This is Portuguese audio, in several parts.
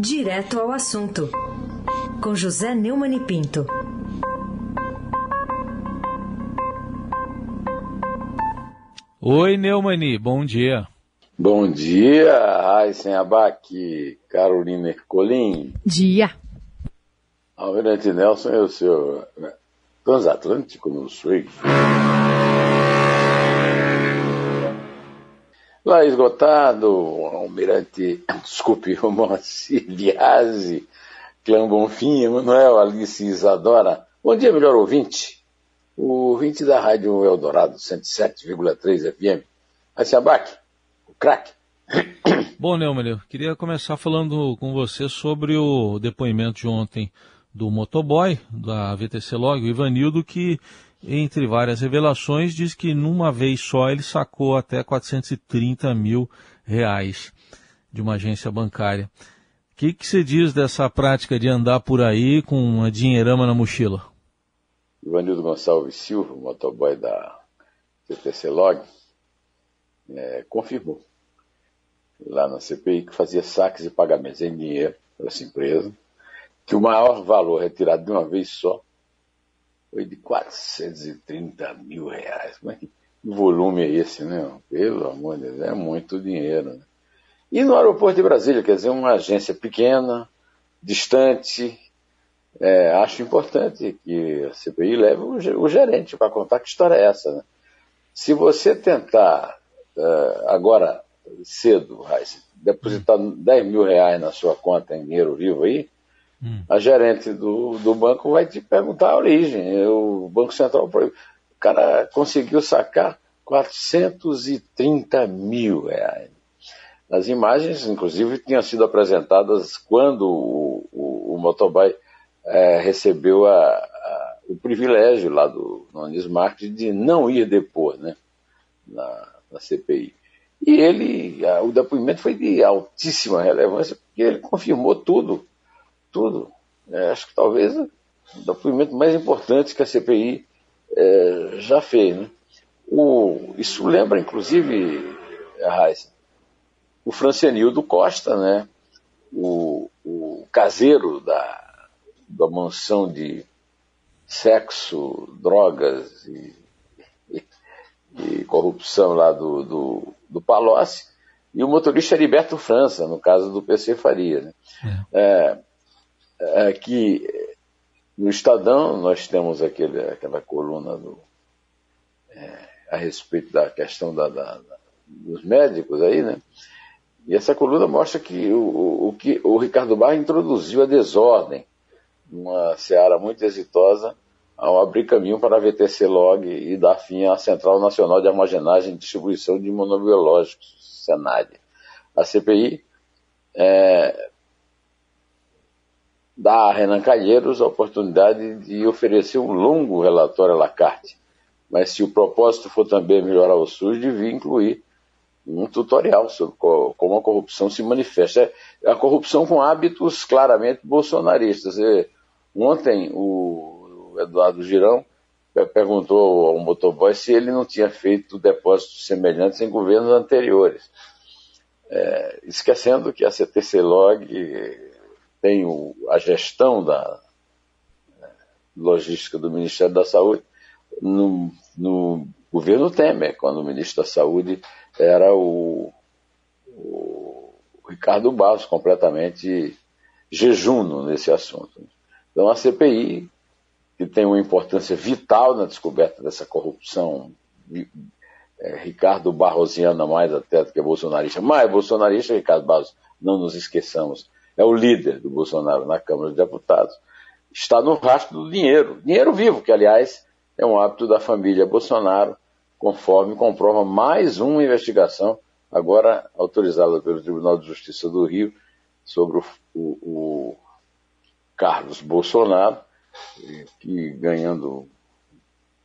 Direto ao assunto, com José Neumann e Pinto. Oi, Neumani, bom dia. Bom dia, Raíssen Abac, Carolina Ercolim. Dia. Almirante Nelson é o seu transatlântico no Sul. Lá esgotado, Almirante, desculpe, o Moacir Biasi, Clã Bonfim, Emanuel, Alice Isadora. Bom dia, melhor ouvinte. O ouvinte da Rádio Eldorado, 107,3 FM. Abac, o craque. Bom, Neumann, eu queria começar falando com você sobre o depoimento de ontem do motoboy da VTC Log, o Ivanildo, que, entre várias revelações, diz que numa vez só ele sacou até 430 mil reais de uma agência bancária. O que, que você diz dessa prática de andar por aí com uma dinheirama na mochila? Ivanildo Gonçalves Silva, motoboy da VTC Log, é, confirmou lá na CPI que fazia saques e pagamentos em dinheiro para essa empresa que o maior valor retirado de uma vez só foi de 430 mil reais. Como é que volume é esse, né? Pelo amor de Deus, é muito dinheiro. Né? E no aeroporto de Brasília, quer dizer, uma agência pequena, distante, é, acho importante que a CPI leve o, gerente para contar que história é essa. Né? Se você tentar uh, agora, cedo, depositar 10 mil reais na sua conta em dinheiro vivo aí, Hum. A gerente do, do banco vai te perguntar a origem. O Banco Central, o cara conseguiu sacar 430 mil reais. As imagens, inclusive, tinham sido apresentadas quando o, o, o motoboy é, recebeu a, a, o privilégio lá do Nunes Marques de não ir depor né, na, na CPI. E ele, a, o depoimento foi de altíssima relevância, porque ele confirmou tudo tudo. É, acho que talvez o depoimento mais importante que a CPI é, já fez. Né? O, isso lembra, inclusive, a Raiz, o Francenildo Costa, né? o, o caseiro da, da mansão de sexo, drogas e, e, e corrupção lá do, do, do Palocci, e o motorista Heriberto França, no caso do PC Faria. Né? É. É, é que no Estadão nós temos aquele, aquela coluna do, é, a respeito da questão da, da, da, dos médicos aí, né? E essa coluna mostra que o, o, que o Ricardo Barra introduziu a desordem numa seara muito exitosa ao abrir caminho para a VTC Log e dar fim à Central Nacional de Armazenagem e Distribuição de Imunobiológicos, Senad. A CPI é, dá a Renan Calheiros a oportunidade de oferecer um longo relatório à la carte. Mas se o propósito for também melhorar o SUS, devia incluir um tutorial sobre como a corrupção se manifesta. A corrupção com hábitos claramente bolsonaristas. Ontem o Eduardo Girão perguntou ao motoboy se ele não tinha feito depósitos semelhantes em governos anteriores. É, esquecendo que a CTC Log tem o, a gestão da logística do Ministério da Saúde no, no governo Temer, quando o ministro da Saúde era o, o Ricardo Barros, completamente jejuno nesse assunto. Então a CPI, que tem uma importância vital na descoberta dessa corrupção, é, Ricardo Barrosiana mais até do que bolsonarista, mais bolsonarista, Ricardo Barros, não nos esqueçamos, é o líder do Bolsonaro na Câmara dos Deputados, está no rastro do dinheiro, dinheiro vivo, que aliás é um hábito da família Bolsonaro, conforme comprova mais uma investigação, agora autorizada pelo Tribunal de Justiça do Rio, sobre o, o, o Carlos Bolsonaro, que ganhando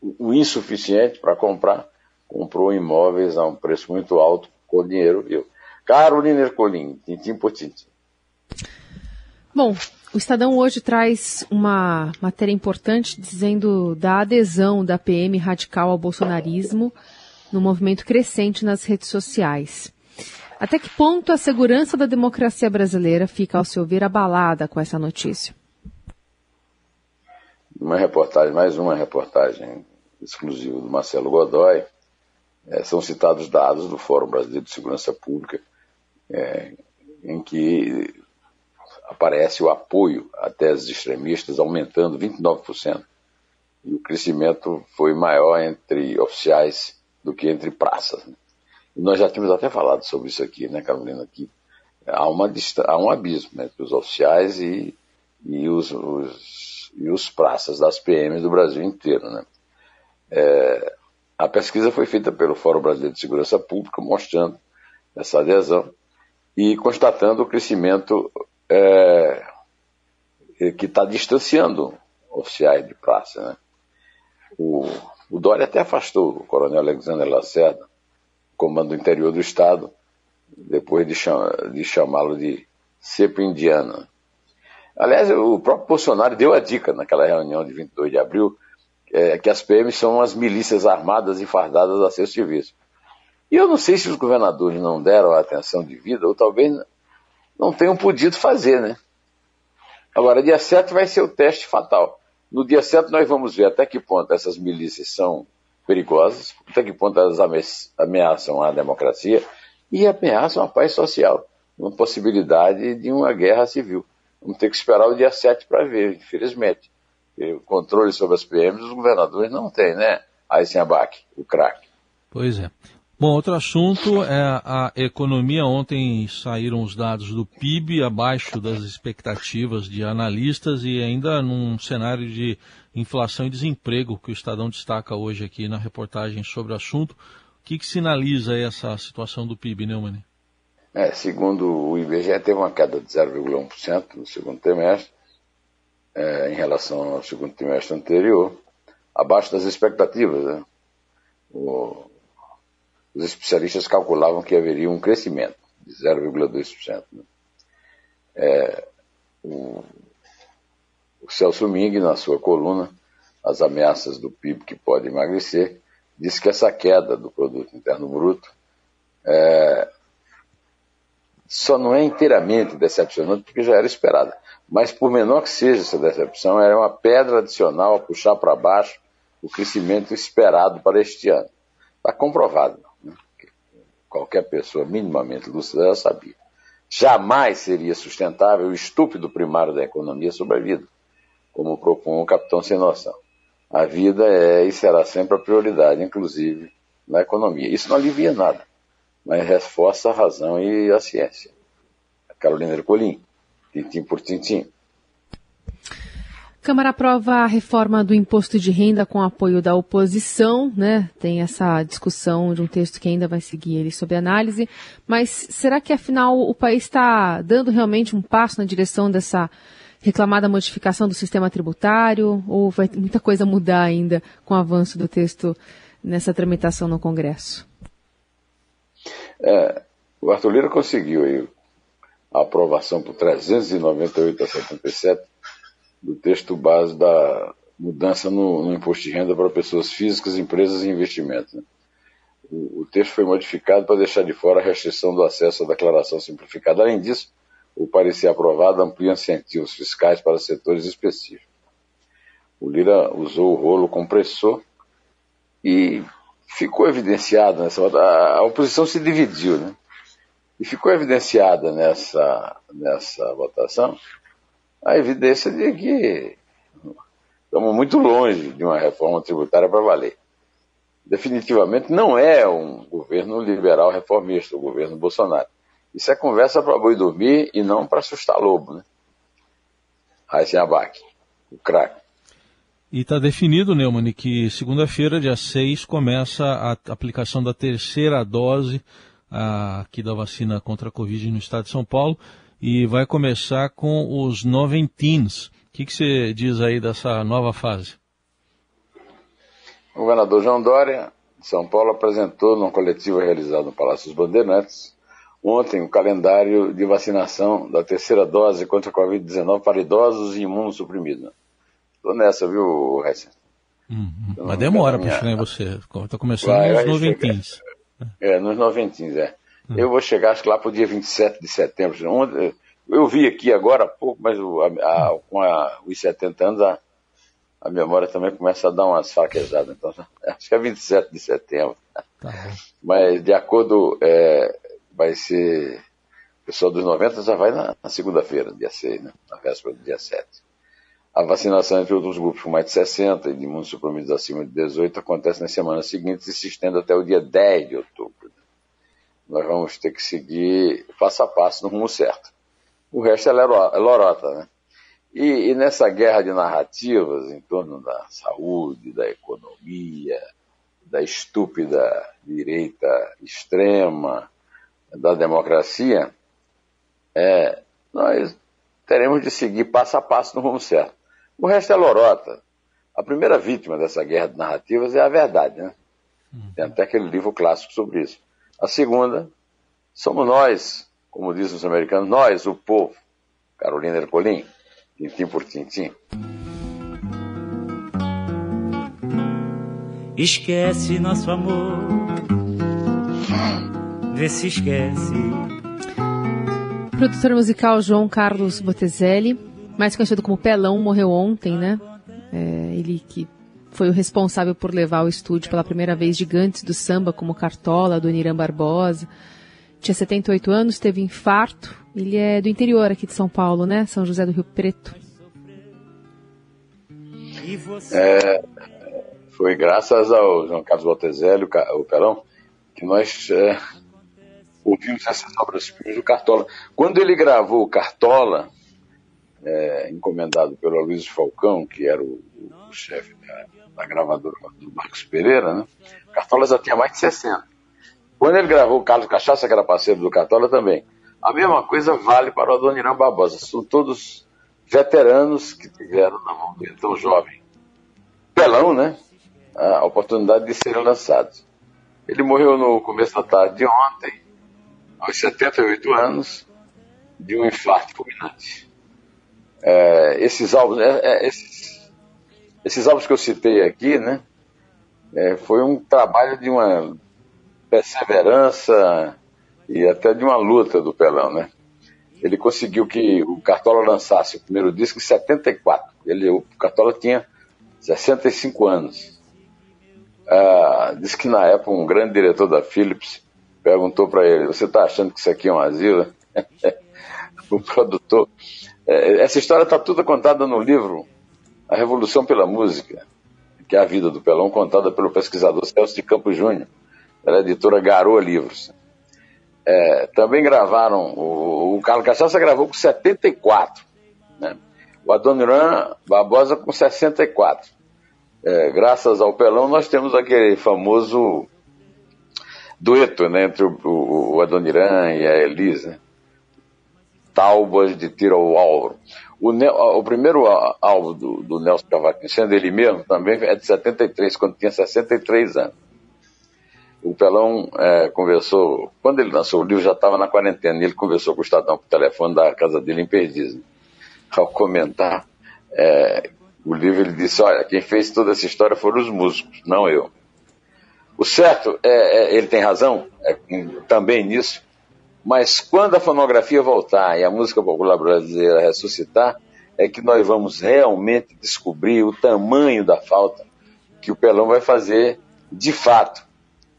o insuficiente para comprar, comprou imóveis a um preço muito alto com dinheiro vivo. Carolina Ercolim, tintim por tintim. Bom, o Estadão hoje traz uma matéria importante dizendo da adesão da PM radical ao bolsonarismo no movimento crescente nas redes sociais. Até que ponto a segurança da democracia brasileira fica, ao seu ver, abalada com essa notícia? Uma reportagem, mais uma reportagem exclusiva do Marcelo Godoy, é, são citados dados do Fórum Brasileiro de Segurança Pública, é, em que aparece o apoio a teses extremistas aumentando 29%. E o crescimento foi maior entre oficiais do que entre praças. Né? E nós já tínhamos até falado sobre isso aqui, né, Carolina? Que há, uma, há um abismo entre os oficiais e, e, os, os, e os praças das PMs do Brasil inteiro. Né? É, a pesquisa foi feita pelo Fórum Brasileiro de Segurança Pública, mostrando essa adesão e constatando o crescimento é, que está distanciando oficiais de praça. Né? O, o Dória até afastou o coronel Alexandre Lacerda, comando do interior do Estado, depois de, de chamá-lo de cepa indiana. Aliás, o próprio Bolsonaro deu a dica naquela reunião de 22 de abril é, que as PMs são as milícias armadas e fardadas a seu serviço. E eu não sei se os governadores não deram a atenção devida, ou talvez não tenham podido fazer, né? Agora, dia 7 vai ser o teste fatal. No dia 7 nós vamos ver até que ponto essas milícias são perigosas, até que ponto elas ameaçam a democracia e ameaçam a paz social, uma possibilidade de uma guerra civil. Vamos ter que esperar o dia 7 para ver, infelizmente. o controle sobre as PMs os governadores não têm, né? Abaque, o craque. Pois é. Bom, outro assunto é a economia. Ontem saíram os dados do PIB abaixo das expectativas de analistas e ainda num cenário de inflação e desemprego que o Estadão destaca hoje aqui na reportagem sobre o assunto. O que, que sinaliza essa situação do PIB, Neumann? É, segundo o IBGE, teve uma queda de 0,1% no segundo trimestre, é, em relação ao segundo trimestre anterior, abaixo das expectativas. Né? O, os especialistas calculavam que haveria um crescimento de 0,2%. Né? É, o, o Celso Ming, na sua coluna, As Ameaças do PIB que Pode Emagrecer, disse que essa queda do produto interno bruto é, só não é inteiramente decepcionante porque já era esperada. Mas por menor que seja essa decepção, era uma pedra adicional a puxar para baixo o crescimento esperado para este ano. Está comprovado qualquer pessoa minimamente lúcida sabia. Jamais seria sustentável o estúpido primário da economia sobre a vida, como propõe o capitão sem noção. A vida é e será sempre a prioridade, inclusive na economia. Isso não alivia nada, mas reforça a razão e a ciência. Carolina Ercolim, tintim por tintim. Câmara aprova a reforma do imposto de renda com apoio da oposição, né? Tem essa discussão de um texto que ainda vai seguir ele sob análise. Mas será que afinal o país está dando realmente um passo na direção dessa reclamada modificação do sistema tributário? Ou vai muita coisa mudar ainda com o avanço do texto nessa tramitação no Congresso? É, o Arthur Lira conseguiu aí a aprovação por 398 a 77 do texto base da mudança no, no, imposto de renda para pessoas físicas, empresas e investimentos. Né? O, o, texto foi modificado para deixar de fora a restrição do acesso à declaração simplificada. Além disso, o parecer aprovado amplia incentivos fiscais para setores específicos. O Lira usou o rolo compressor e ficou evidenciado nessa a, a oposição se dividiu, né? E ficou evidenciada nessa, nessa votação a evidência de que estamos muito longe de uma reforma tributária para valer. Definitivamente não é um governo liberal reformista, o governo Bolsonaro. Isso é conversa para boi dormir e não para assustar lobo, né? Raíssen Abac, o craque. E está definido, Neumann, que segunda-feira, dia 6, começa a aplicação da terceira dose aqui da vacina contra a Covid no estado de São Paulo e vai começar com os noventins. O que, que você diz aí dessa nova fase? O governador João Dória, de São Paulo, apresentou numa coletiva realizada no Palácio dos Bandeirantes ontem o calendário de vacinação da terceira dose contra a Covid-19 para idosos e imunossuprimidos. Estou nessa, viu, Hessen? Uhum. Então, Mas demora para chegar em você. Está começando vai, nos noventins. É, nos noventins, é. Hum. Eu vou chegar, acho que lá para o dia 27 de setembro. Eu vi aqui agora há pouco, mas a, a, com a, os 70 anos a, a memória também começa a dar umas fraquejadas. Então, acho que é 27 de setembro. Tá mas de acordo, é, vai ser. O pessoal dos 90 já vai na, na segunda-feira, dia 6, né? na véspera do dia 7. A vacinação entre outros grupos com mais de 60 e de imunossuprimidos acima de 18 acontece nas semanas seguintes e se estende até o dia 10 de outubro. Nós vamos ter que seguir passo a passo no rumo certo. O resto é, é lorota, né? E, e, nessa guerra de narrativas em torno da saúde, da economia, da estúpida direita extrema, da democracia, é, nós teremos de seguir passo a passo no rumo certo. O resto é lorota. A primeira vítima dessa guerra de narrativas é a verdade, né? Tem até aquele livro clássico sobre isso. A segunda, somos nós, como dizem os americanos, nós, o povo. Carolina Ercolim, tintim por tintim. Esquece nosso amor, vê se esquece. Produtor musical João Carlos Botezelli, mais conhecido como Pelão, morreu ontem, né? É, ele que foi o responsável por levar ao estúdio pela primeira vez gigantes do samba como Cartola, do Niram Barbosa. Tinha 78 anos, teve infarto. Ele é do interior aqui de São Paulo, né? São José do Rio Preto. É, foi graças ao João Carlos Botezelli, o Pelão, que nós é, ouvimos essas obras-primas do Cartola. Quando ele gravou o Cartola, é, encomendado pelo Luiz Falcão, que era o, o chefe da, da, gravadora do Marcos Pereira, né? Cartola já tinha mais de 60. Quando ele gravou o Carlos Cachaça, que era parceiro do Cartola também, a mesma coisa vale para o Adoniran Barbosa. São todos veteranos que tiveram na mão dele, tão jovem. Pelão, né? A oportunidade de serem lançados. Ele morreu no começo da tarde de ontem, aos 78 anos, de um infarto fulminante é, esses álbuns, é, é, esses, esses álbuns que eu citei aqui, né, é, foi um trabalho de uma perseverança e até de uma luta do Pelão, né? Ele conseguiu que o Cartola lançasse o primeiro disco em 74. Ele, o Cartola tinha 65 anos. Ah, disse que na época um grande diretor da Philips perguntou para ele: Você está achando que isso aqui é um asilo? o produtor é, essa história está toda contada no livro A Revolução pela Música, que é a vida do Pelão, contada pelo pesquisador Celso de Campos Júnior, da editora Garoa Livros. É, também gravaram, o, o Carlos Cachaça gravou com 74, né? o Adoniran Barbosa com 64. É, graças ao Pelão, nós temos aquele famoso dueto né, entre o, o, o Adoniran e a Elisa. Né? Taubas de Tiro ao Alvo. O, o, primeiro álbum do, do Nelson Cavaquinho, sendo ele mesmo, também é de 73, quando tinha 63 anos. O Pelão é, conversou, quando ele lançou o livro, já estava na quarentena, ele conversou com o Estadão por telefone da casa dele em Perdizes. Ao comentar é, o livro, ele disse: Olha, quem fez toda essa história foram os músicos, não eu. O certo, é, é ele tem razão é, também nisso, mas quando a fonografia voltar e a música popular brasileira ressuscitar, é que nós vamos realmente descobrir o tamanho da falta que o Pelão vai fazer de fato,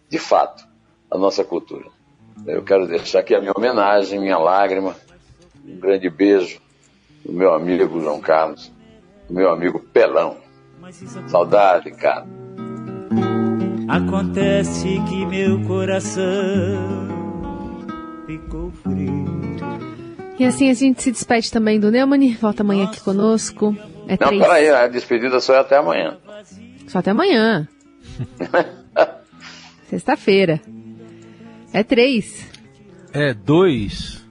de fato, à nossa cultura. Eu quero deixar aqui a minha homenagem, minha lágrima, um grande beijo do meu amigo João Carlos, do meu amigo Pelão. Saudade, cara. Acontece que meu coração ficou frio. E assim a gente se despede também do Neumann, volta amanhã aqui conosco. É Não, três... peraí, a despedida só é até amanhã. Só até amanhã. Sexta-feira. É três. É dois.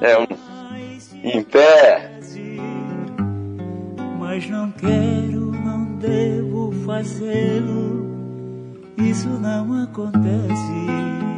É um. Em pé. Mas não quero, não devo fazê-lo. Isso não acontece